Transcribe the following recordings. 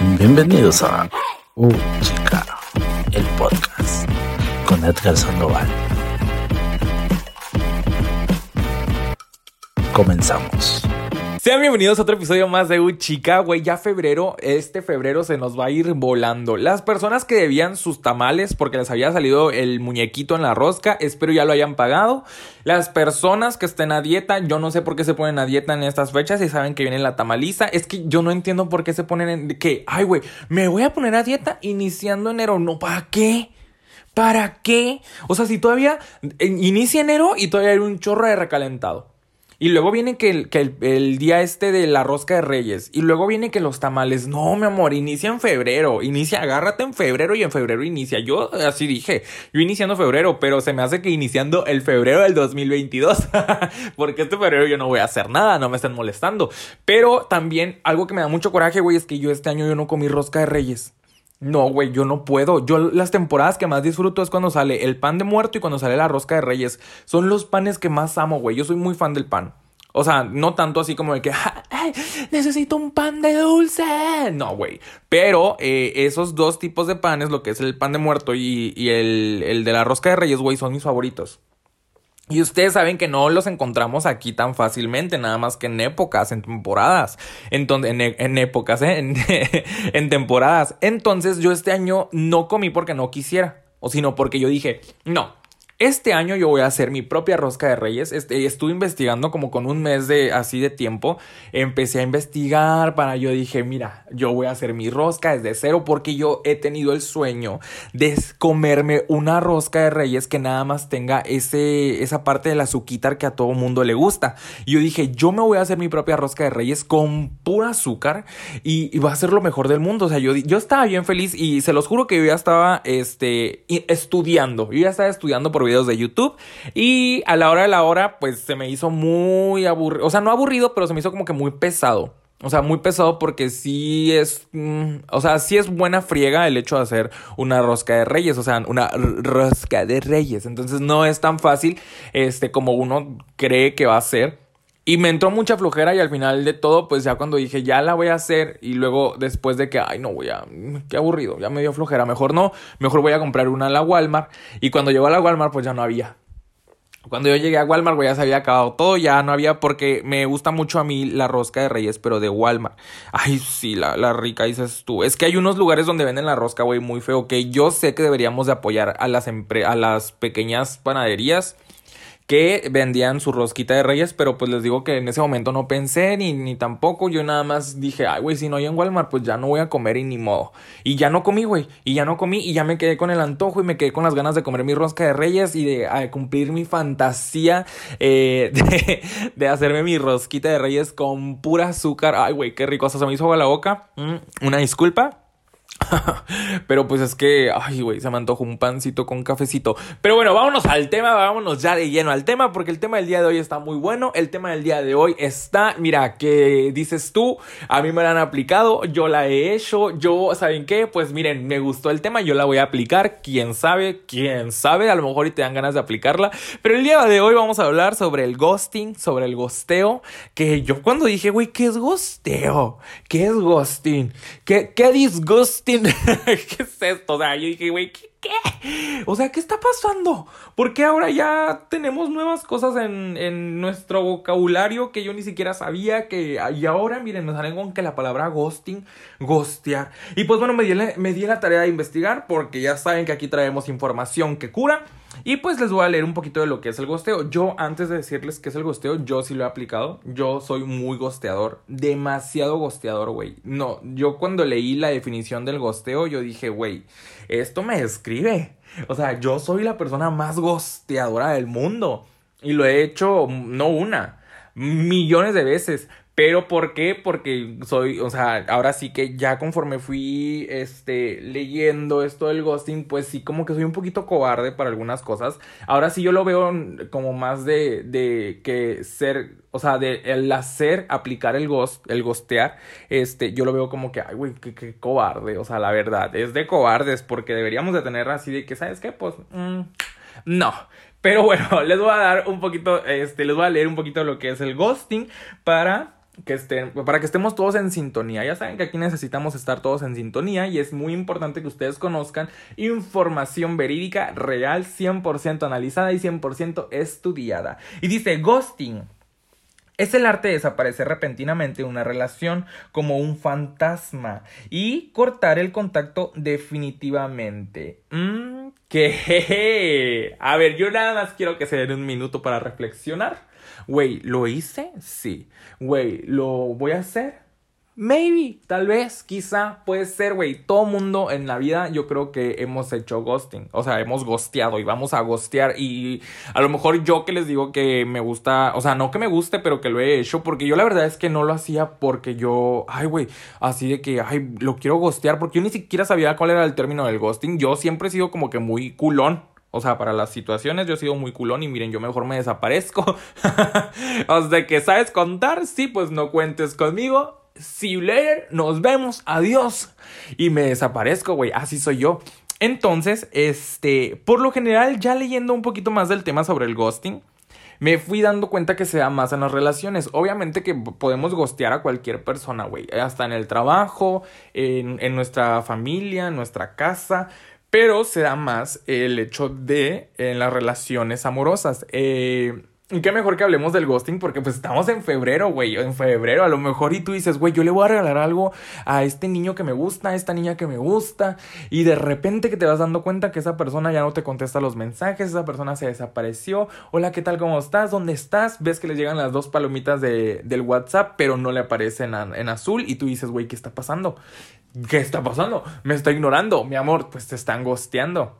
Bienvenidos a Uh Chica, el podcast con Edgar Sandoval. Comenzamos. Sean bienvenidos a otro episodio más de U Chica, güey. Ya febrero, este febrero se nos va a ir volando. Las personas que debían sus tamales porque les había salido el muñequito en la rosca, espero ya lo hayan pagado. Las personas que estén a dieta, yo no sé por qué se ponen a dieta en estas fechas y saben que viene la tamaliza. Es que yo no entiendo por qué se ponen en. que, ay, güey, me voy a poner a dieta iniciando enero. No, ¿para qué? ¿Para qué? O sea, si todavía inicia enero y todavía hay un chorro de recalentado. Y luego viene que, el, que el, día este de la rosca de reyes. Y luego viene que los tamales. No, mi amor, inicia en febrero. Inicia, agárrate en febrero y en febrero inicia. Yo así dije, yo iniciando febrero, pero se me hace que iniciando el febrero del 2022. Porque este febrero yo no voy a hacer nada, no me estén molestando. Pero también algo que me da mucho coraje, güey, es que yo este año yo no comí rosca de reyes. No, güey, yo no puedo. Yo las temporadas que más disfruto es cuando sale el pan de muerto y cuando sale la rosca de reyes. Son los panes que más amo, güey. Yo soy muy fan del pan. O sea, no tanto así como de que necesito un pan de dulce. No, güey. Pero eh, esos dos tipos de panes, lo que es el pan de muerto y, y el, el de la rosca de reyes, güey, son mis favoritos. Y ustedes saben que no los encontramos aquí tan fácilmente, nada más que en épocas, en temporadas. Entonces, en, en épocas, ¿eh? en, en temporadas. Entonces yo este año no comí porque no quisiera, o sino porque yo dije, no, este año yo voy a hacer mi propia rosca de reyes. Este, estuve investigando como con un mes de así de tiempo. Empecé a investigar para yo dije, mira, yo voy a hacer mi rosca desde cero porque yo he tenido el sueño de comerme una rosca de reyes que nada más tenga ese, esa parte del azúcar que a todo mundo le gusta. Y yo dije, yo me voy a hacer mi propia rosca de reyes con pura azúcar y, va a ser lo mejor del mundo. O sea, yo, yo estaba bien feliz y se los juro que yo ya estaba este, estudiando. Yo ya estaba estudiando por videos de YouTube. Y a la hora de la hora, pues se me hizo muy aburrido. O sea, no aburrido, pero se me hizo como que muy pesado. O sea, muy pesado porque sí es. Mm, o sea, sí es buena friega el hecho de hacer una rosca de reyes. O sea, una rosca de reyes. Entonces no es tan fácil este, como uno cree que va a ser. Y me entró mucha flojera y al final de todo, pues ya cuando dije, ya la voy a hacer y luego después de que, ay, no, voy a, qué aburrido, ya me dio flojera, mejor no, mejor voy a comprar una a la Walmart. Y cuando llegó a la Walmart, pues ya no había. Cuando yo llegué a Walmart, güey, ya se había acabado todo, ya no había, porque me gusta mucho a mí la rosca de Reyes, pero de Walmart. Ay, sí, la, la rica, dices tú. Es que hay unos lugares donde venden la rosca, güey, muy feo, que yo sé que deberíamos de apoyar a las, a las pequeñas panaderías que vendían su rosquita de reyes, pero pues les digo que en ese momento no pensé ni, ni tampoco, yo nada más dije, ay, güey, si no hay en Walmart, pues ya no voy a comer y ni modo. Y ya no comí, güey, y ya no comí y ya me quedé con el antojo y me quedé con las ganas de comer mi rosca de reyes y de cumplir mi fantasía eh, de, de, hacerme mi rosquita de reyes con pura azúcar. Ay, güey, qué rico, se me hizo agua la boca. Mm, una disculpa. Pero pues es que, ay, güey, se me antojó un pancito con cafecito. Pero bueno, vámonos al tema, vámonos ya de lleno al tema, porque el tema del día de hoy está muy bueno. El tema del día de hoy está, mira, que dices tú, a mí me la han aplicado, yo la he hecho, yo, ¿saben qué? Pues miren, me gustó el tema, yo la voy a aplicar, quién sabe, quién sabe, a lo mejor y te dan ganas de aplicarla. Pero el día de hoy vamos a hablar sobre el ghosting, sobre el gosteo, que yo cuando dije, güey, ¿qué es gosteo? ¿Qué es ghosting? ¿Qué, qué disgusting? ¿Qué es esto? O sea, yo dije, güey, ¿qué, ¿qué? O sea, ¿qué está pasando? Porque ahora ya tenemos nuevas cosas en, en, nuestro vocabulario que yo ni siquiera sabía que... Y ahora, miren, me salen con que la palabra ghosting, ghostear. Y pues bueno, me di, me di la tarea de investigar porque ya saben que aquí traemos información que cura. Y pues les voy a leer un poquito de lo que es el gosteo. Yo, antes de decirles qué es el gosteo, yo sí lo he aplicado. Yo soy muy gosteador. Demasiado gosteador, güey. No, yo cuando leí la definición del gosteo, yo dije, güey, esto me describe. O sea, yo soy la persona más gosteadora del mundo. Y lo he hecho no una, millones de veces. Pero ¿por qué? Porque soy, o sea, ahora sí que ya conforme fui este leyendo esto del ghosting, pues sí como que soy un poquito cobarde para algunas cosas. Ahora sí yo lo veo como más de de que ser, o sea, de el hacer aplicar el ghost, el ghostear, este, yo lo veo como que ay, güey, qué, cobarde, o sea, la verdad, es de cobardes porque deberíamos de tener así de que sabes qué, pues mm, no. Pero bueno, les voy a dar un poquito, este, les voy a leer un poquito lo que es el ghosting para que estén, para que estemos todos en sintonía. Ya saben que aquí necesitamos estar todos en sintonía y es muy importante que ustedes conozcan información verídica, real, 100% analizada y 100% estudiada. Y dice ghosting. Es el arte de desaparecer repentinamente una relación como un fantasma y cortar el contacto definitivamente. Mmm, que... A ver, yo nada más quiero que se den un minuto para reflexionar. Güey, ¿lo hice? Sí. Güey, ¿lo voy a hacer? Maybe, tal vez, quizá, puede ser, güey. Todo mundo en la vida yo creo que hemos hecho ghosting. O sea, hemos ghosteado y vamos a ghostear. Y a lo mejor yo que les digo que me gusta, o sea, no que me guste, pero que lo he hecho. Porque yo la verdad es que no lo hacía porque yo, ay, güey, así de que, ay, lo quiero ghostear. Porque yo ni siquiera sabía cuál era el término del ghosting. Yo siempre he sido como que muy culón. O sea, para las situaciones yo he sido muy culón y miren, yo mejor me desaparezco. o sea, que sabes contar, sí, pues no cuentes conmigo see you nos vemos, adiós. Y me desaparezco, güey, así soy yo. Entonces, este, por lo general, ya leyendo un poquito más del tema sobre el ghosting, me fui dando cuenta que se da más en las relaciones. Obviamente que podemos ghostear a cualquier persona, güey. Hasta en el trabajo, en, en, nuestra familia, en nuestra casa. Pero se da más el hecho de en las relaciones amorosas. Eh, y qué mejor que hablemos del ghosting porque pues estamos en febrero, güey, en febrero a lo mejor y tú dices, güey, yo le voy a regalar algo a este niño que me gusta, a esta niña que me gusta y de repente que te vas dando cuenta que esa persona ya no te contesta los mensajes, esa persona se desapareció, hola, ¿qué tal? ¿Cómo estás? ¿Dónde estás? Ves que le llegan las dos palomitas de, del WhatsApp pero no le aparecen en, en azul y tú dices, güey, ¿qué está pasando? ¿Qué está pasando? Me está ignorando, mi amor, pues te están gosteando.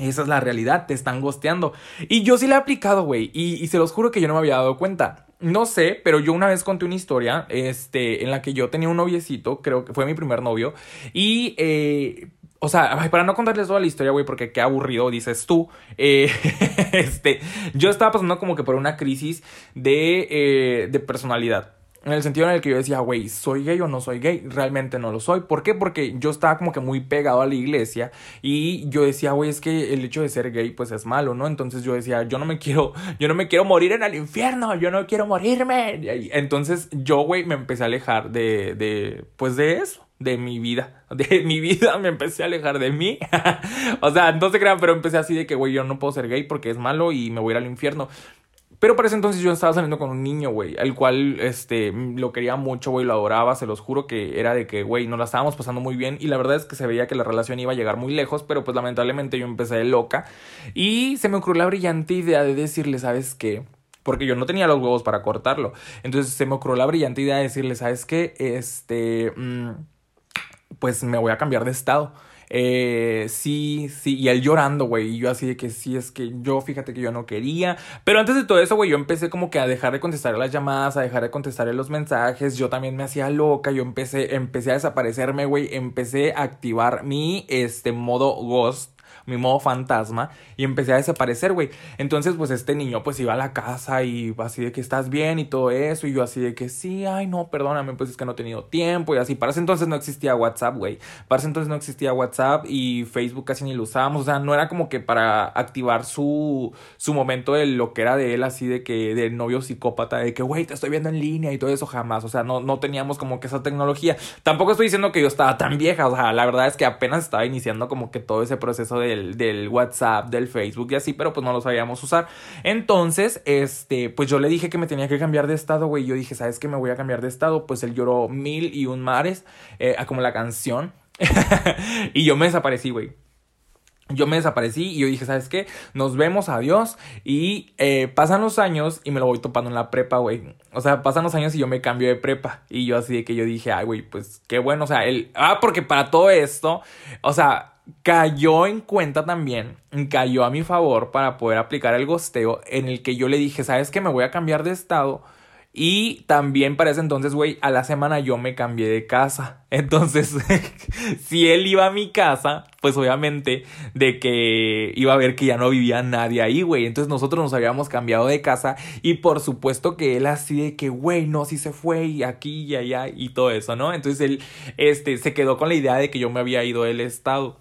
Esa es la realidad, te están gosteando. Y yo sí la he aplicado, güey. Y, se los juro que yo no me había dado cuenta. No sé, pero yo una vez conté una historia, este, en la que yo tenía un noviecito, creo que fue mi primer novio. Y, eh, o sea, para no contarles toda la historia, güey, porque qué aburrido, dices tú. Eh, este, yo estaba pasando como que por una crisis de, eh, de personalidad. En el sentido en el que yo decía, güey, ¿soy gay o no soy gay? Realmente no lo soy. ¿Por qué? Porque yo estaba como que muy pegado a la iglesia y yo decía, güey, es que el hecho de ser gay pues es malo, ¿no? Entonces yo decía, yo no me quiero, yo no me quiero morir en el infierno, yo no quiero morirme. Entonces yo, güey, me empecé a alejar de, de, pues de eso de mi vida. De mi vida me empecé a alejar de mí. o sea, no se crean, pero empecé así de que, güey, yo no puedo ser gay porque es malo y me voy a ir al infierno. Pero para ese entonces yo estaba saliendo con un niño, güey, el cual, este, lo quería mucho, güey, lo adoraba, se los juro que era de que, güey, nos la estábamos pasando muy bien y la verdad es que se veía que la relación iba a llegar muy lejos, pero pues lamentablemente yo empecé de loca y se me ocurrió la brillante idea de decirle, ¿sabes qué? Porque yo no tenía los huevos para cortarlo. Entonces se me ocurrió la brillante idea de decirle, ¿sabes qué? Este, mm, pues me voy a cambiar de estado. Eh, sí, sí, y él llorando, güey, y yo así de que sí, es que yo, fíjate que yo no quería, pero antes de todo eso, güey, yo empecé como que a dejar de contestar las llamadas, a dejar de contestar los mensajes, yo también me hacía loca, yo empecé, empecé a desaparecerme, güey, empecé a activar mi, este, modo ghost, mi modo fantasma y empecé a desaparecer, güey. Entonces, pues este niño pues iba a la casa y así de que estás bien y todo eso y yo así de que sí, ay no, perdóname, pues es que no he tenido tiempo y así. Para ese entonces no existía WhatsApp, güey. Para ese entonces no existía WhatsApp y Facebook casi ni lo usábamos, o sea, no era como que para activar su, su momento de lo que era de él así de que de novio psicópata, de que, güey, te estoy viendo en línea y todo eso jamás, o sea, no, no teníamos como que esa tecnología. Tampoco estoy diciendo que yo estaba tan vieja, o sea, la verdad es que apenas estaba iniciando como que todo ese proceso del WhatsApp, del Facebook y así, pero pues no lo sabíamos usar. Entonces, este, pues yo le dije que me tenía que cambiar de estado, güey. Yo dije, ¿sabes qué? Me voy a cambiar de estado. Pues él lloró mil y un mares, eh, como la canción. y yo me desaparecí, güey yo me desaparecí y yo dije, ¿sabes qué? Nos vemos, adiós. Y eh, pasan los años y me lo voy topando en la prepa, güey. O sea, pasan los años y yo me cambio de prepa. Y yo así de que yo dije, ay, güey, pues qué bueno. O sea, él... Ah, porque para todo esto, o sea, cayó en cuenta también, cayó a mi favor para poder aplicar el gosteo en el que yo le dije, ¿sabes qué? Me voy a cambiar de estado. Y también para ese entonces, güey, a la semana yo me cambié de casa. Entonces, si él iba a mi casa, pues obviamente de que iba a ver que ya no vivía nadie ahí, güey. Entonces nosotros nos habíamos cambiado de casa y por supuesto que él así de que, güey, no, sí se fue y aquí y allá y todo eso, ¿no? Entonces él, este, se quedó con la idea de que yo me había ido del estado.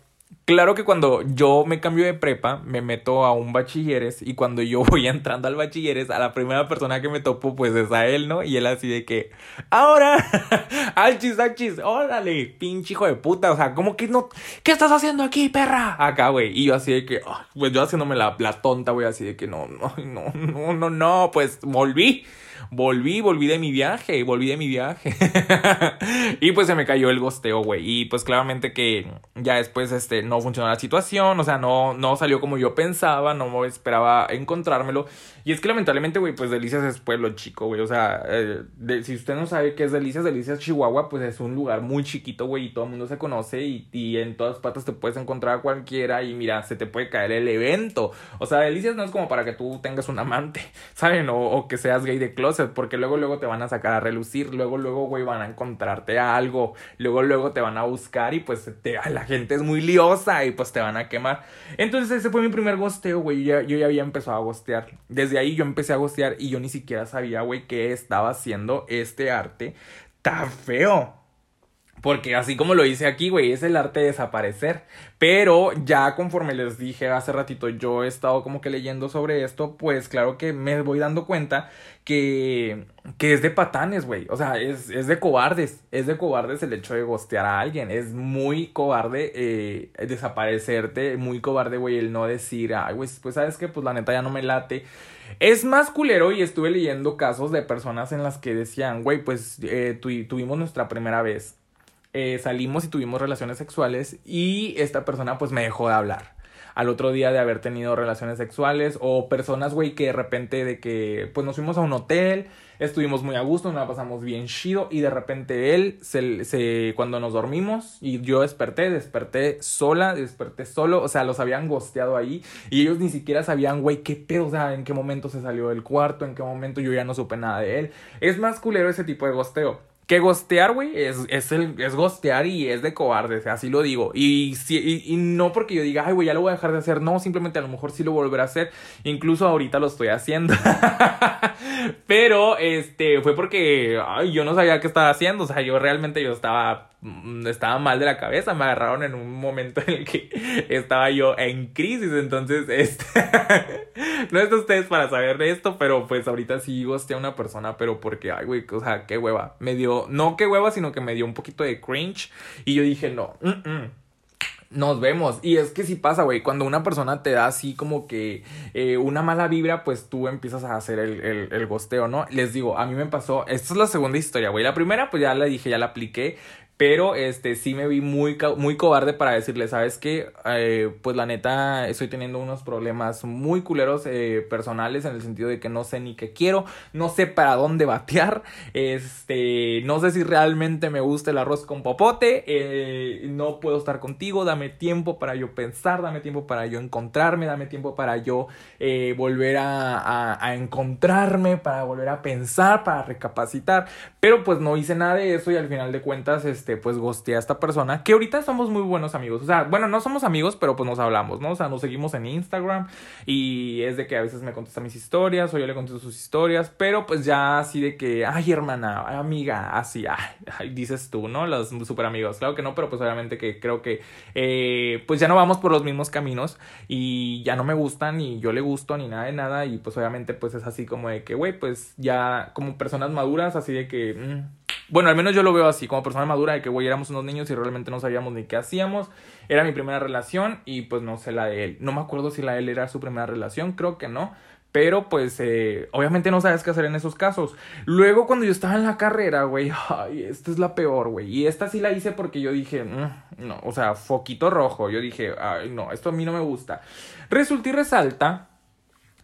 Claro que cuando yo me cambio de prepa, me meto a un bachilleres y cuando yo voy entrando al bachilleres, a la primera persona que me topo, pues es a él, ¿no? Y él así de que, ahora, achis, achis, órale, pinche hijo de puta, o sea, como que no, ¿qué estás haciendo aquí, perra? Acá, güey, y yo así de que, pues yo haciéndome la, la tonta, güey, así de que no, no, no, no, no, no, pues volví volví, volví de mi viaje, volví de mi viaje. y pues se me cayó el gosteo, güey. Y pues claramente que ya después este, no funcionó la situación, o sea, no, no salió como yo pensaba, no esperaba encontrármelo. Y es que lamentablemente, güey, pues Delicias es pueblo chico, güey. O sea, eh, si usted no sabe qué es Delicias, Delicias Chihuahua, pues es un lugar muy chiquito, güey, y todo el mundo se conoce y, y en todas partes te puedes encontrar a cualquiera y mira, se te puede caer el evento. O sea, Delicias no es como para que tú tengas un amante, ¿saben? O, o que seas gay de porque luego, luego te van a sacar a relucir, luego, luego, güey, van a encontrarte algo, luego, luego te van a buscar y pues te, la gente es muy liosa y pues te van a quemar. Entonces ese fue mi primer gosteo, güey, yo, yo ya había empezado a gostear. Desde ahí yo empecé a gostear y yo ni siquiera sabía, güey, que estaba haciendo este arte tan feo. Porque así como lo hice aquí, güey, es el arte de desaparecer. Pero ya conforme les dije hace ratito, yo he estado como que leyendo sobre esto, pues claro que me voy dando cuenta que, que es de patanes, güey. O sea, es, es, de cobardes. Es de cobardes el hecho de gostear a alguien. Es muy cobarde eh, desaparecerte. Muy cobarde, güey, el no decir, ay, güey, pues sabes que, pues la neta ya no me late. Es más culero y estuve leyendo casos de personas en las que decían, güey, pues eh, tuvimos nuestra primera vez eh, salimos y tuvimos relaciones sexuales y esta persona pues me dejó de hablar al otro día de haber tenido relaciones sexuales o personas, güey, que de repente de que pues nos fuimos a un hotel, estuvimos muy a gusto, nos la pasamos bien chido y de repente él se, se cuando nos dormimos y yo desperté, desperté sola, desperté solo, o sea, los habían gosteado ahí y ellos ni siquiera sabían, güey, qué pedo, o sea, en qué momento se salió del cuarto, en qué momento yo ya no supe nada de él. Es más culero ese tipo de gosteo. Que gostear, güey, es, es, el, es gostear y es de cobardes, así lo digo. Y, si, y, no porque yo diga, ay, güey, ya lo voy a dejar de hacer. No, simplemente a lo mejor sí lo volveré a hacer. Incluso ahorita lo estoy haciendo. Pero, este, fue porque, yo no sabía qué estaba haciendo. O sea, yo realmente yo estaba estaba mal de la cabeza, me agarraron en un momento en el que estaba yo en crisis, entonces este no es de ustedes para saber esto, pero pues ahorita sí gosté a una persona, pero porque ay güey, o sea, qué hueva, me dio, no qué hueva, sino que me dio un poquito de cringe y yo dije, no, nos vemos. Y es que sí pasa, güey. Cuando una persona te da así como que eh, una mala vibra, pues tú empiezas a hacer el, el, el, gosteo, ¿no? Les digo, a mí me pasó. Esta es la segunda historia, güey. La primera, pues ya la dije, ya la apliqué. Pero este sí me vi muy, muy cobarde para decirle, ¿sabes qué? Eh, pues la neta estoy teniendo unos problemas muy culeros eh, personales en el sentido de que no sé ni qué quiero, no sé para dónde batear, este, no sé si realmente me gusta el arroz con popote, eh, no puedo estar contigo, dame tiempo para yo pensar, dame tiempo para yo encontrarme, dame tiempo para yo volver a, a, a encontrarme, para volver a pensar, para recapacitar, pero pues no hice nada de eso y al final de cuentas, este, este, pues gosteé a esta persona, que ahorita somos muy buenos amigos. O sea, bueno, no somos amigos, pero pues nos hablamos, ¿no? O sea, nos seguimos en Instagram y es de que a veces me contesta mis historias o yo le contesto sus historias, pero pues ya así de que, ay, hermana, amiga, así, ay, dices tú, ¿no? Los super amigos. Claro que no, pero pues obviamente que creo que, eh, pues ya no vamos por los mismos caminos y ya no me gustan ni yo le gusto ni nada de nada y pues obviamente pues es así como de que, güey, pues ya como personas maduras, así de que... Mm, bueno, al menos yo lo veo así, como persona madura, de que, güey, éramos unos niños y realmente no sabíamos ni qué hacíamos. Era mi primera relación y pues no sé la de él. No me acuerdo si la de él era su primera relación, creo que no. Pero pues eh, obviamente no sabes qué hacer en esos casos. Luego cuando yo estaba en la carrera, güey, ay, esta es la peor, güey. Y esta sí la hice porque yo dije, mm, no, o sea, foquito rojo. Yo dije, ay, no, esto a mí no me gusta. Resulta y resalta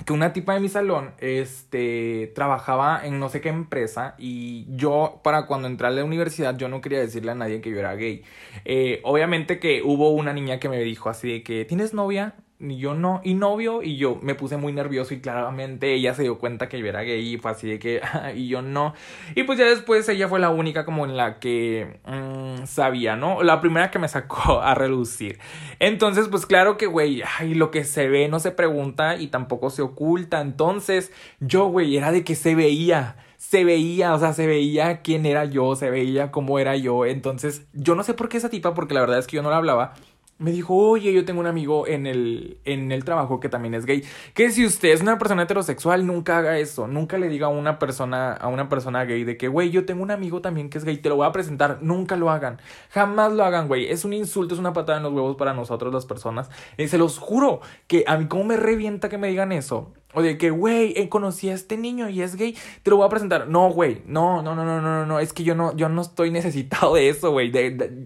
que una tipa de mi salón este trabajaba en no sé qué empresa y yo para cuando entré a la universidad yo no quería decirle a nadie que yo era gay. Eh, obviamente que hubo una niña que me dijo así de que tienes novia y yo no, y novio, y yo me puse muy nervioso y claramente ella se dio cuenta que yo era gay y fue así de que, y yo no. Y pues ya después ella fue la única como en la que mm, sabía, ¿no? La primera que me sacó a relucir. Entonces, pues claro que, güey, ay, lo que se ve no se pregunta y tampoco se oculta. Entonces, yo, güey, era de que se veía se veía, o sea, se veía quién era yo, se veía cómo era yo. Entonces, yo no sé por qué esa tipa, porque la verdad es que yo no la hablaba me dijo, oye, yo tengo un amigo en el, en el trabajo que también es gay. Que si usted es una persona heterosexual, nunca haga eso. Nunca le diga a una persona, a una persona gay de que, güey, yo tengo un amigo también que es gay, te lo voy a presentar. Nunca lo hagan. Jamás lo hagan, güey. Es un insulto, es una patada en los huevos para nosotros las personas. Y se los juro que a mí como me revienta que me digan eso. O de que, güey, eh, conocí a este niño y es gay, te lo voy a presentar. No, güey, no, no, no, no, no, no, es que yo no, yo no estoy necesitado de eso, güey.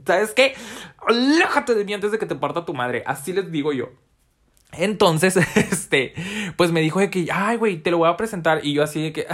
¿Sabes qué? Aléjate de mí antes de que te parta tu madre. Así les digo yo. Entonces, este, pues me dijo de que, ay, güey, te lo voy a presentar. Y yo así de que,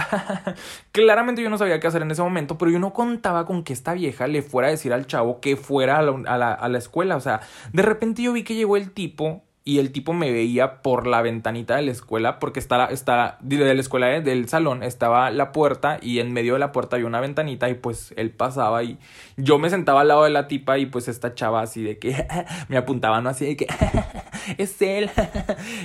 claramente yo no sabía qué hacer en ese momento, pero yo no contaba con que esta vieja le fuera a decir al chavo que fuera a la, a la escuela. O sea, de repente yo vi que llegó el tipo y el tipo me veía por la ventanita de la escuela porque está, está de la escuela eh, del salón estaba la puerta y en medio de la puerta había una ventanita y pues él pasaba y yo me sentaba al lado de la tipa y pues esta chava así de que me apuntaba no así de que es él.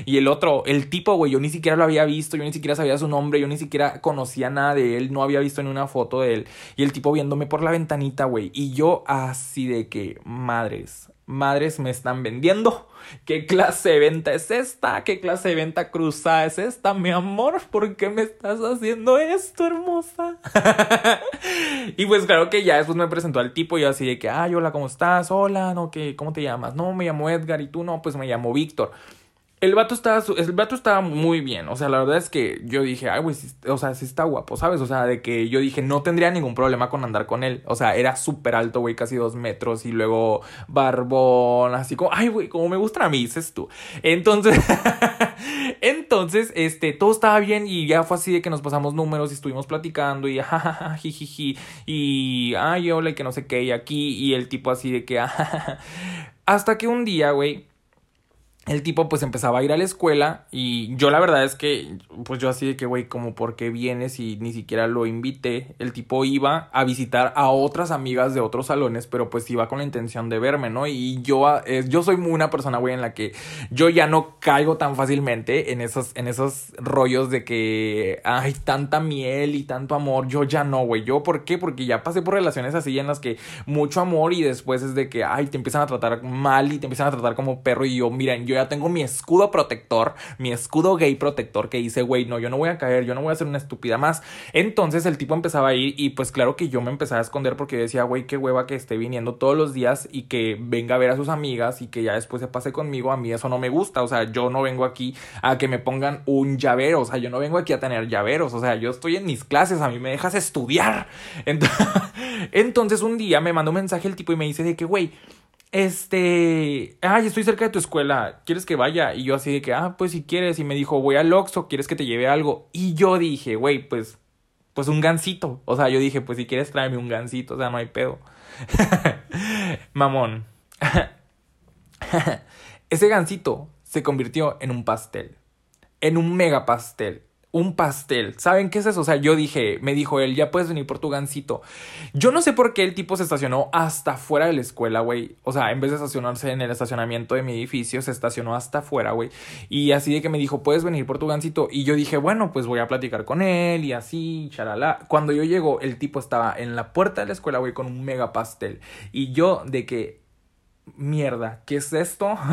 Y el otro el tipo güey yo ni siquiera lo había visto yo ni siquiera sabía su nombre yo ni siquiera conocía nada de él no había visto ni una foto de él. Y el tipo viéndome por la ventanita güey y yo así de que madres madres me están vendiendo. ¿Qué clase de venta es esta? ¿Qué clase de venta cruzada es esta, mi amor? ¿Por qué me estás haciendo esto, hermosa? y pues claro que ya después me presentó al tipo y yo así de que, ay, hola, ¿cómo estás? Hola, no, ¿qué? ¿Cómo te llamas? No, me llamo Edgar y tú no, pues me llamo Víctor. El vato estaba, el vato estaba muy bien. O sea, la verdad es que yo dije, ay, güey, o sea, sí está guapo, ¿sabes? O sea, de que yo dije, no tendría ningún problema con andar con él. O sea, era súper alto, güey, casi dos metros. Y luego barbón, así como, ay, güey, como me gustan a mí, dices tú. Entonces, entonces, este, todo estaba bien y ya fue así de que nos pasamos números y estuvimos platicando y jajaja, jijiji. Y, ay, hola, y que no sé qué, y aquí. Y el tipo así de que, hasta que un día, güey el tipo pues empezaba a ir a la escuela y yo la verdad es que pues yo así de que güey como por qué vienes y ni siquiera lo invité. El tipo iba a visitar a otras amigas de otros salones pero pues iba con la intención de verme no y yo ah, yo soy una persona güey en la que yo ya no caigo tan fácilmente en esos en esos rollos de que hay tanta miel y tanto amor yo ya no güey. Yo por qué porque ya pasé por relaciones así en las que mucho amor y después es de que ay te empiezan a tratar mal y te empiezan a tratar como perro y yo miren yo ya tengo mi escudo protector, mi escudo gay protector que dice, güey, no, yo no voy a caer, yo no voy a ser una estúpida más. Entonces el tipo empezaba a ir y pues claro que yo me empezaba a esconder porque decía, güey, qué hueva que esté viniendo todos los días y que venga a ver a sus amigas y que ya después se pase conmigo, a mí eso no me gusta, o sea, yo no vengo aquí a que me pongan un llavero, o sea, yo no vengo aquí a tener llaveros, o sea, yo estoy en mis clases, a mí me dejas estudiar. Entonces un día me mandó un mensaje el tipo y me dice de que, güey, este, ay, estoy cerca de tu escuela, ¿quieres que vaya? Y yo así de que, ah, pues si quieres. Y me dijo, voy al Oxxo, ¿quieres que te lleve algo? Y yo dije, güey, pues, pues un gansito. O sea, yo dije, pues si quieres tráeme un gansito, o sea, no hay pedo. Mamón. Ese gansito se convirtió en un pastel. En un mega pastel un pastel. ¿Saben qué es eso? O sea, yo dije, me dijo él, ya puedes venir por tu gancito. Yo no sé por qué el tipo se estacionó hasta fuera de la escuela, güey. O sea, en vez de estacionarse en el estacionamiento de mi edificio, se estacionó hasta afuera, güey. Y así de que me dijo, puedes venir por tu gancito. Y yo dije, bueno, pues voy a platicar con él y así, charala. Cuando yo llego, el tipo estaba en la puerta de la escuela, güey, con un mega pastel. Y yo de que, mierda, ¿qué es esto?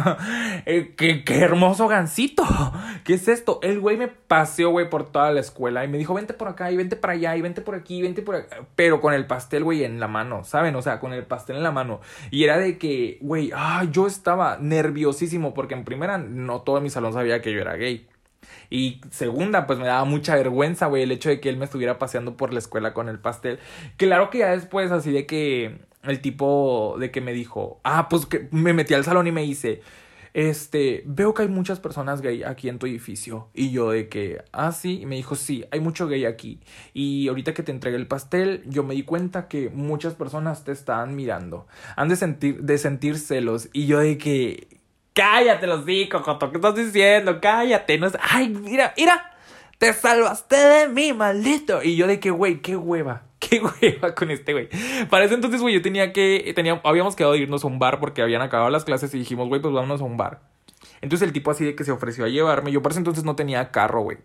Eh, ¿Qué, ¿Qué, hermoso gancito. ¿Qué es esto? El güey me paseó, güey, por toda la escuela y me dijo, vente por acá y vente para allá y vente por aquí y vente por acá. Pero con el pastel, güey, en la mano, ¿saben? O sea, con el pastel en la mano. Y era de que, güey, ah, yo estaba nerviosísimo porque en primera no todo mi salón sabía que yo era gay. Y segunda, pues me daba mucha vergüenza, güey, el hecho de que él me estuviera paseando por la escuela con el pastel. Claro que ya después, así de que el tipo de que me dijo, ah, pues que me metí al salón y me dice, este, veo que hay muchas personas gay aquí en tu edificio. Y yo de que, ah, sí, y me dijo, sí, hay mucho gay aquí. Y ahorita que te entregué el pastel, yo me di cuenta que muchas personas te están mirando. Han de sentir, de sentir celos. Y yo de que, cállate los digo, Coto, ¿qué estás diciendo? Cállate, no es, ay, mira, mira, te salvaste de mí, maldito. Y yo de que, güey, qué hueva qué hueva con este güey. Para ese entonces, güey, yo tenía que. Tenía, habíamos quedado de irnos a un bar porque habían acabado las clases y dijimos, güey, pues vámonos a un bar. Entonces el tipo así de que se ofreció a llevarme. Yo para ese entonces no tenía carro, güey.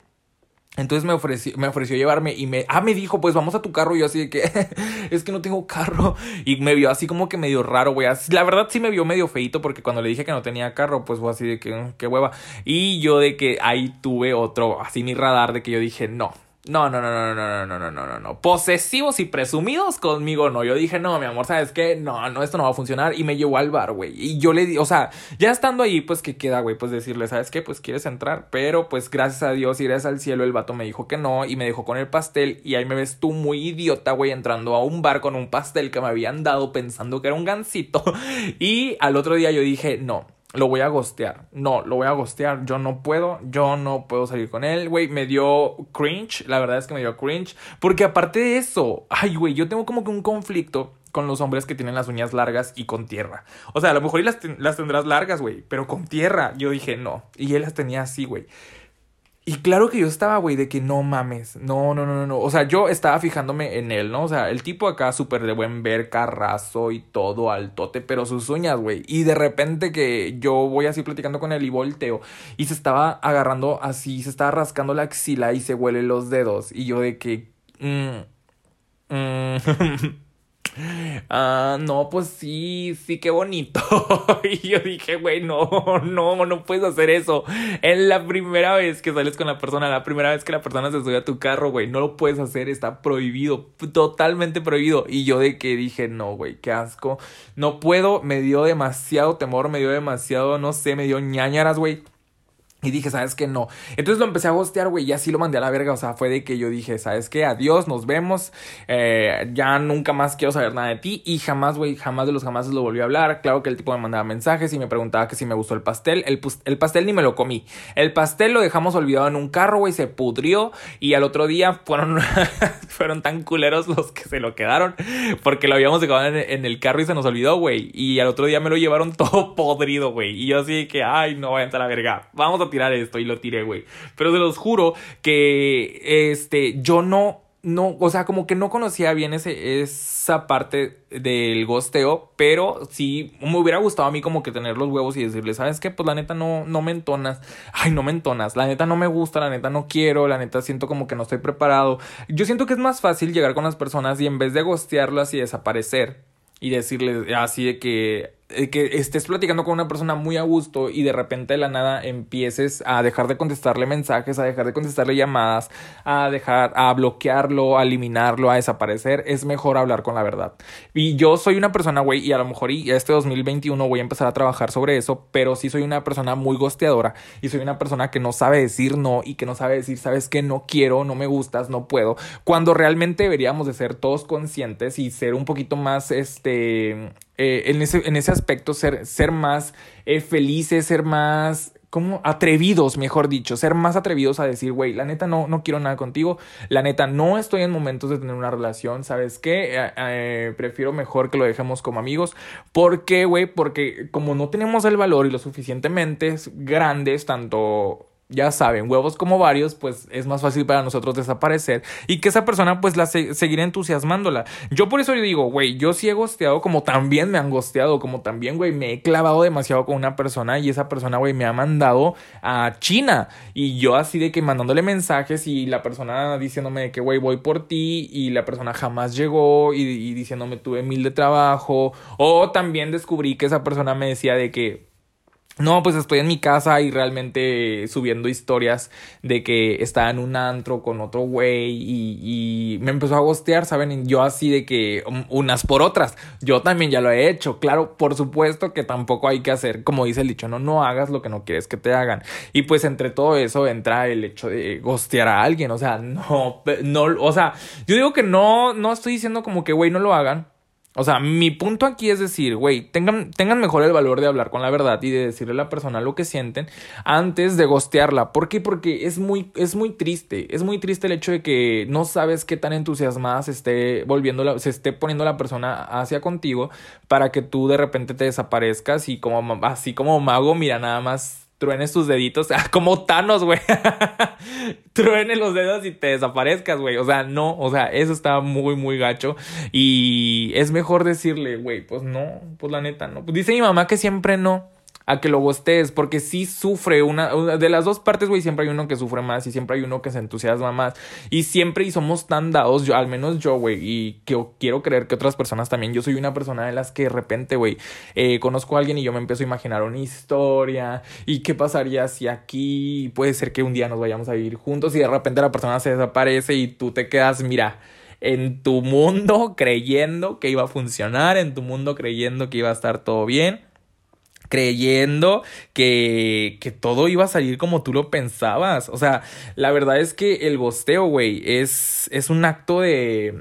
Entonces me ofreció, me ofreció llevarme y me, ah, me dijo, pues vamos a tu carro. Y yo así de que, es que no tengo carro. Y me vio así como que medio raro, güey. La verdad sí me vio medio feito porque cuando le dije que no tenía carro, pues fue así de que, mm, qué hueva. Y yo de que ahí tuve otro, así mi radar de que yo dije, no, no, no, no, no, no, no, no, no, no, no. Posesivos y presumidos conmigo, no. Yo dije, no, mi amor, ¿sabes qué? No, no, esto no va a funcionar. Y me llevó al bar, güey. Y yo le di, o sea, ya estando ahí, pues, ¿qué queda, güey? Pues decirle, ¿sabes qué? Pues quieres entrar. Pero, pues, gracias a Dios y al cielo, el vato me dijo que no. Y me dejó con el pastel. Y ahí me ves tú muy idiota, güey, entrando a un bar con un pastel que me habían dado pensando que era un gansito. Y al otro día yo dije, no lo voy a gostear. No, lo voy a gostear. Yo no puedo, yo no puedo salir con él, güey. Me dio cringe, la verdad es que me dio cringe. Porque aparte de eso, ay, güey, yo tengo como que un conflicto con los hombres que tienen las uñas largas y con tierra. O sea, a lo mejor las, las tendrás largas, güey, pero con tierra. Yo dije, no. Y él las tenía así, güey. Y claro que yo estaba, güey, de que no mames. No, no, no, no. O sea, yo estaba fijándome en él, ¿no? O sea, el tipo acá súper de buen ver, carrazo y todo, altote, pero sus uñas, güey. Y de repente que yo voy así platicando con él y volteo. Y se estaba agarrando así, se estaba rascando la axila y se huele los dedos. Y yo de que. Mm, mm. Ah, no, pues sí, sí, qué bonito. y yo dije, güey, no, no, no puedes hacer eso. Es la primera vez que sales con la persona, la primera vez que la persona se sube a tu carro, güey, no lo puedes hacer, está prohibido, totalmente prohibido. Y yo de que dije, no, güey, qué asco. No puedo, me dio demasiado temor, me dio demasiado, no sé, me dio ñañaras, güey. Y dije, ¿sabes qué? No. Entonces lo empecé a gostear, güey, y así lo mandé a la verga. O sea, fue de que yo dije, ¿sabes qué? Adiós, nos vemos. Eh, ya nunca más quiero saber nada de ti. Y jamás, güey, jamás de los jamás lo volví a hablar. Claro que el tipo me mandaba mensajes y me preguntaba que si me gustó el pastel. El, el pastel ni me lo comí. El pastel lo dejamos olvidado en un carro, güey, se pudrió. Y al otro día fueron, fueron tan culeros los que se lo quedaron. Porque lo habíamos dejado en, en el carro y se nos olvidó, güey. Y al otro día me lo llevaron todo podrido, güey. Y yo así que, ay, no vayan a la verga. Vamos a tirar esto y lo tiré, güey. Pero se los juro que este yo no no, o sea, como que no conocía bien ese, esa parte del gosteo, pero sí me hubiera gustado a mí como que tener los huevos y decirle, ¿sabes qué? Pues la neta no, no me entonas, ay, no me entonas, la neta no me gusta, la neta no quiero, la neta siento como que no estoy preparado. Yo siento que es más fácil llegar con las personas y en vez de gostearlas y desaparecer y decirles así de que que estés platicando con una persona muy a gusto y de repente de la nada empieces a dejar de contestarle mensajes, a dejar de contestarle llamadas, a dejar, a bloquearlo, a eliminarlo, a desaparecer, es mejor hablar con la verdad. Y yo soy una persona, güey, y a lo mejor y este 2021 voy a empezar a trabajar sobre eso, pero sí soy una persona muy gosteadora y soy una persona que no sabe decir no y que no sabe decir, sabes que no quiero, no me gustas, no puedo, cuando realmente deberíamos de ser todos conscientes y ser un poquito más, este, eh, en, ese, en ese aspecto, ser, ser más eh, felices, ser más, como atrevidos, mejor dicho, ser más atrevidos a decir, güey, la neta no, no quiero nada contigo, la neta no estoy en momentos de tener una relación, ¿sabes qué? Eh, prefiero mejor que lo dejemos como amigos. ¿Por qué, güey? Porque como no tenemos el valor y lo suficientemente grandes, tanto ya saben, huevos como varios, pues es más fácil para nosotros desaparecer y que esa persona pues la seguir entusiasmándola. Yo por eso yo digo, güey, yo sí he gosteado como también me han gosteado, como también, güey, me he clavado demasiado con una persona y esa persona, güey, me ha mandado a China y yo así de que mandándole mensajes y la persona diciéndome que, güey, voy por ti y la persona jamás llegó y diciéndome tuve mil de trabajo o también descubrí que esa persona me decía de que no, pues estoy en mi casa y realmente subiendo historias de que estaba en un antro con otro güey y, me empezó a gostear, ¿saben? Y yo así de que um, unas por otras. Yo también ya lo he hecho. Claro, por supuesto que tampoco hay que hacer, como dice el dicho, no, no hagas lo que no quieres que te hagan. Y pues entre todo eso entra el hecho de gostear a alguien. O sea, no, no, o sea, yo digo que no, no estoy diciendo como que, güey, no lo hagan o sea, mi punto aquí es decir, güey, tengan, tengan mejor el valor de hablar con la verdad y de decirle a la persona lo que sienten antes de gostearla. ¿Por qué? Porque es muy, es muy triste. Es muy triste el hecho de que no sabes qué tan entusiasmada se esté volviendo, se esté poniendo la persona hacia contigo para que tú de repente te desaparezcas y como, así como mago, mira, nada más truenes tus deditos, como Thanos, güey. Truene los dedos y te desaparezcas, güey. O sea, no, o sea, eso está muy, muy gacho. Y es mejor decirle, güey, pues no, pues la neta, no. Dice mi mamá que siempre no. A que lo gostees, porque sí sufre una, de las dos partes, güey, siempre hay uno que sufre más y siempre hay uno que se entusiasma más. Y siempre y somos tan dados, yo, al menos yo, güey, y que quiero creer que otras personas también, yo soy una persona de las que de repente, güey, eh, conozco a alguien y yo me empiezo a imaginar una historia y qué pasaría si aquí puede ser que un día nos vayamos a vivir juntos y de repente la persona se desaparece y tú te quedas, mira, en tu mundo creyendo que iba a funcionar, en tu mundo creyendo que iba a estar todo bien creyendo que, que todo iba a salir como tú lo pensabas. O sea, la verdad es que el bosteo, güey, es, es un acto de,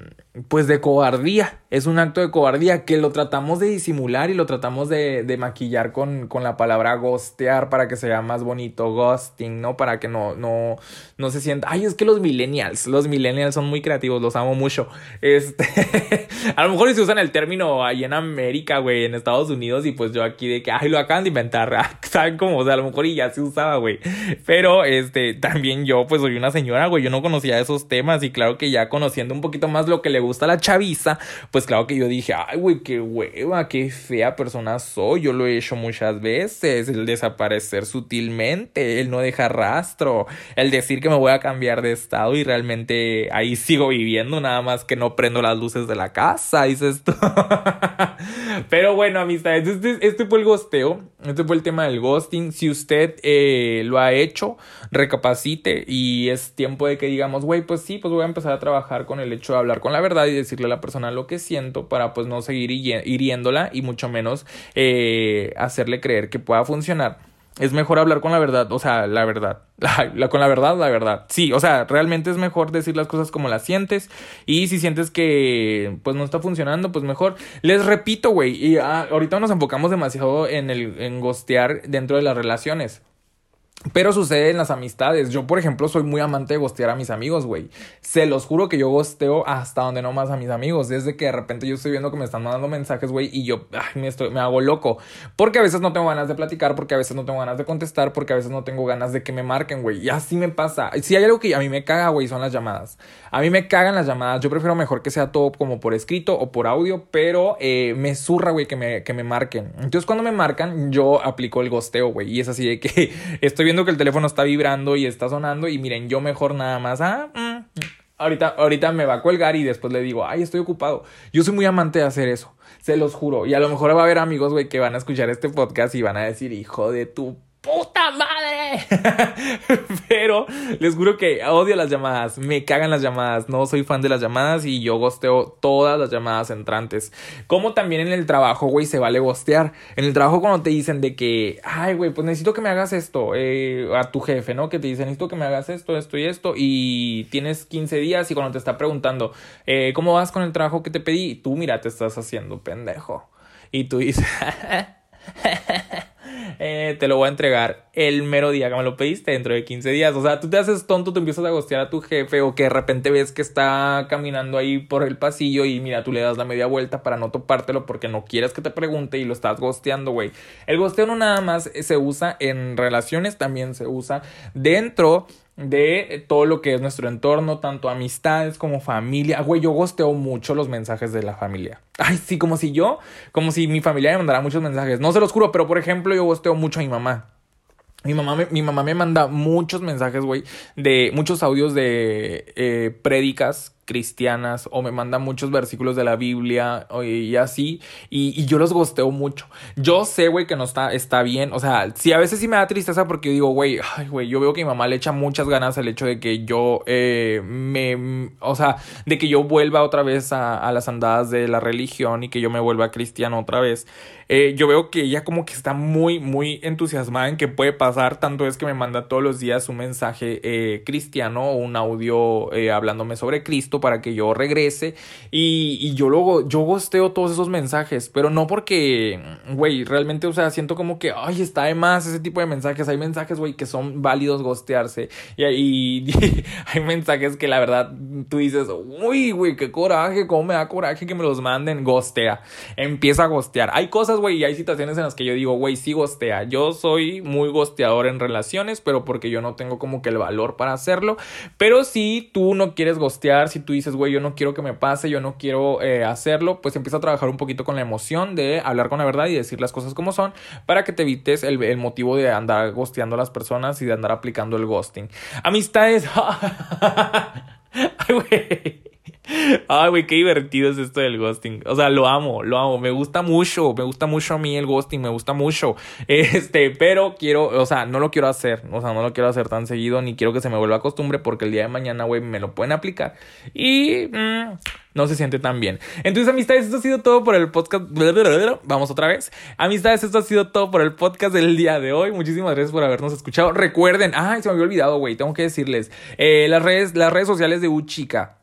pues de cobardía. Es un acto de cobardía que lo tratamos de disimular y lo tratamos de, de maquillar con, con, la palabra ghostear para que sea más bonito, ghosting, ¿no? Para que no, no, no se sienta. Ay, es que los millennials, los millennials son muy creativos, los amo mucho. Este, a lo mejor se usan el término ahí en América, güey, en Estados Unidos, y pues yo aquí de que, ay, lo acaban de inventar, ¿saben cómo? O sea, a lo mejor y ya se usaba, güey. Pero, este, también yo, pues soy una señora, güey, yo no conocía esos temas y claro que ya conociendo un poquito más lo que le gusta la chaviza, pues claro que yo dije, ay, güey, qué hueva, qué fea persona soy. Yo lo he hecho muchas veces. El desaparecer sutilmente, el no dejar rastro, el decir que me voy a cambiar de estado y realmente ahí sigo viviendo, nada más que no prendo las luces de la casa, dices tú. Pero bueno, amistades, este, este fue el ghosteo. Este fue el tema del ghosting. Si usted eh, lo ha hecho, recapacite y es tiempo de que digamos, güey, pues sí, pues voy a empezar a trabajar con el hecho de hablar con la verdad y decirle a la persona lo que siento para pues no seguir hiriéndola y mucho menos eh, hacerle creer que pueda funcionar. Es mejor hablar con la verdad, o sea, la verdad. Con la verdad, la verdad. Sí, o sea, realmente es mejor decir las cosas como las sientes. Y si sientes que pues no está funcionando, pues mejor. Les repito, güey, y ah, ahorita nos enfocamos demasiado en el en gostear dentro de las relaciones. Pero sucede en las amistades. Yo, por ejemplo, soy muy amante de gostear a mis amigos, güey. Se los juro que yo gosteo hasta donde no más a mis amigos. Desde que de repente yo estoy viendo que me están mandando mensajes, güey, y yo me, estoy, me hago loco. Porque a veces no tengo ganas de platicar, porque a veces no tengo ganas de contestar, porque a veces no tengo ganas de que me marquen, güey. Y así me pasa. Si hay algo que a mí me caga, güey, son las llamadas. A mí me cagan las llamadas. Yo prefiero mejor que sea todo como por escrito o por audio, pero eh, me zurra, güey, que me, que me marquen. Entonces, cuando me marcan, yo aplico el gosteo, güey. Y es así de que estoy viendo que el teléfono está vibrando y está sonando y miren, yo mejor nada más, ah, mm, ahorita, ahorita me va a colgar y después le digo, ay, estoy ocupado. Yo soy muy amante de hacer eso, se los juro. Y a lo mejor va a haber amigos, güey, que van a escuchar este podcast y van a decir, hijo de tu puta madre. Pero les juro que odio las llamadas, me cagan las llamadas, no soy fan de las llamadas y yo gosteo todas las llamadas entrantes. Como también en el trabajo, güey, se vale gostear. En el trabajo cuando te dicen de que, ay, güey, pues necesito que me hagas esto, eh, a tu jefe, ¿no? Que te dicen, necesito que me hagas esto, esto y esto, y tienes 15 días y cuando te está preguntando, eh, ¿cómo vas con el trabajo que te pedí? Tú, mira, te estás haciendo pendejo. Y tú dices, Eh, te lo voy a entregar el mero día que me lo pediste, dentro de 15 días. O sea, tú te haces tonto, tú empiezas a gostear a tu jefe o que de repente ves que está caminando ahí por el pasillo y mira, tú le das la media vuelta para no topártelo porque no quieres que te pregunte y lo estás gosteando, güey. El gosteo no nada más se usa en relaciones, también se usa dentro de todo lo que es nuestro entorno, tanto amistades como familia. Güey, yo gosteo mucho los mensajes de la familia. Ay, sí, como si yo, como si mi familia me mandara muchos mensajes. No se los juro, pero por ejemplo, yo gosteo mucho a mi mamá. Mi mamá, me, mi mamá me manda muchos mensajes, güey, de muchos audios de eh, prédicas cristianas o me manda muchos versículos de la Biblia y así y, yo los gosteo mucho. Yo sé, güey, que no está, está bien. O sea, sí, a veces sí me da tristeza porque digo, güey, güey, yo veo que mi mamá le echa muchas ganas al hecho de que yo eh, me, o sea, de que yo vuelva otra vez a, a, las andadas de la religión y que yo me vuelva cristiano otra vez. Eh, yo veo que ella como que está muy, muy entusiasmada en que puede pasar. Tanto es que me manda todos los días un mensaje eh, cristiano o un audio hablándome sobre Cristo para que yo regrese. Y, yo luego, yo gosteo todos esos mensajes, pero no porque, güey, realmente, o sea, siento como que, ay, está de más ese tipo de mensajes. Hay mensajes, güey, que son válidos gostearse. Y, y, hay mensajes que la verdad tú dices, uy, güey, qué coraje, cómo me da coraje que me los manden. Gostea. Empieza a gostear. Hay cosas, güey, y hay situaciones en las que yo digo, güey, sí gostea. Yo soy muy gosteador en relaciones, pero porque yo no tengo como que el valor para hacerlo. Pero si tú no quieres gostear, si tú dices, güey, yo no quiero que me pase, yo no quiero eh, hacerlo, pues empieza a trabajar un poquito con la emoción de hablar con la verdad y decir las cosas como son para que te evites el, el motivo de andar gosteando a las personas y de andar aplicando el ghosting. Amistades. Ay, güey. Ay, güey, qué divertido es esto del ghosting. O sea, lo amo, lo amo. Me gusta mucho, me gusta mucho a mí el ghosting, me gusta mucho. Este, pero quiero, o sea, no lo quiero hacer. O sea, no lo quiero hacer tan seguido, ni quiero que se me vuelva a costumbre porque el día de mañana, güey, me lo pueden aplicar. Y mm, no se siente tan bien. Entonces, amistades, esto ha sido todo por el podcast. Vamos otra vez. Amistades, esto ha sido todo por el podcast del día de hoy. Muchísimas gracias por habernos escuchado. Recuerden, ay, se me había olvidado, güey, tengo que decirles, eh, las redes, las redes sociales de Uchica.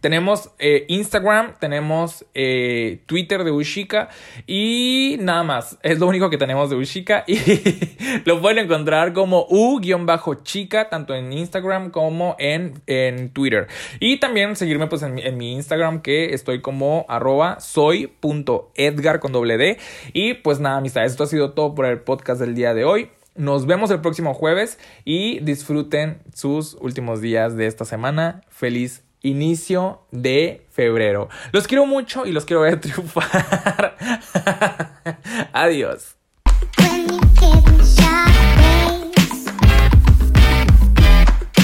Tenemos eh, Instagram, tenemos eh, Twitter de Ushika y nada más. Es lo único que tenemos de Ushika y lo pueden encontrar como U-chica tanto en Instagram como en, en Twitter. Y también seguirme pues en, mi Instagram que estoy como arroba soy.edgar con doble D. Y pues nada, amistades, esto ha sido todo por el podcast del día de hoy. Nos vemos el próximo jueves y disfruten sus últimos días de esta semana. Feliz inicio de febrero. Los quiero mucho y los quiero ver triunfar. Adiós.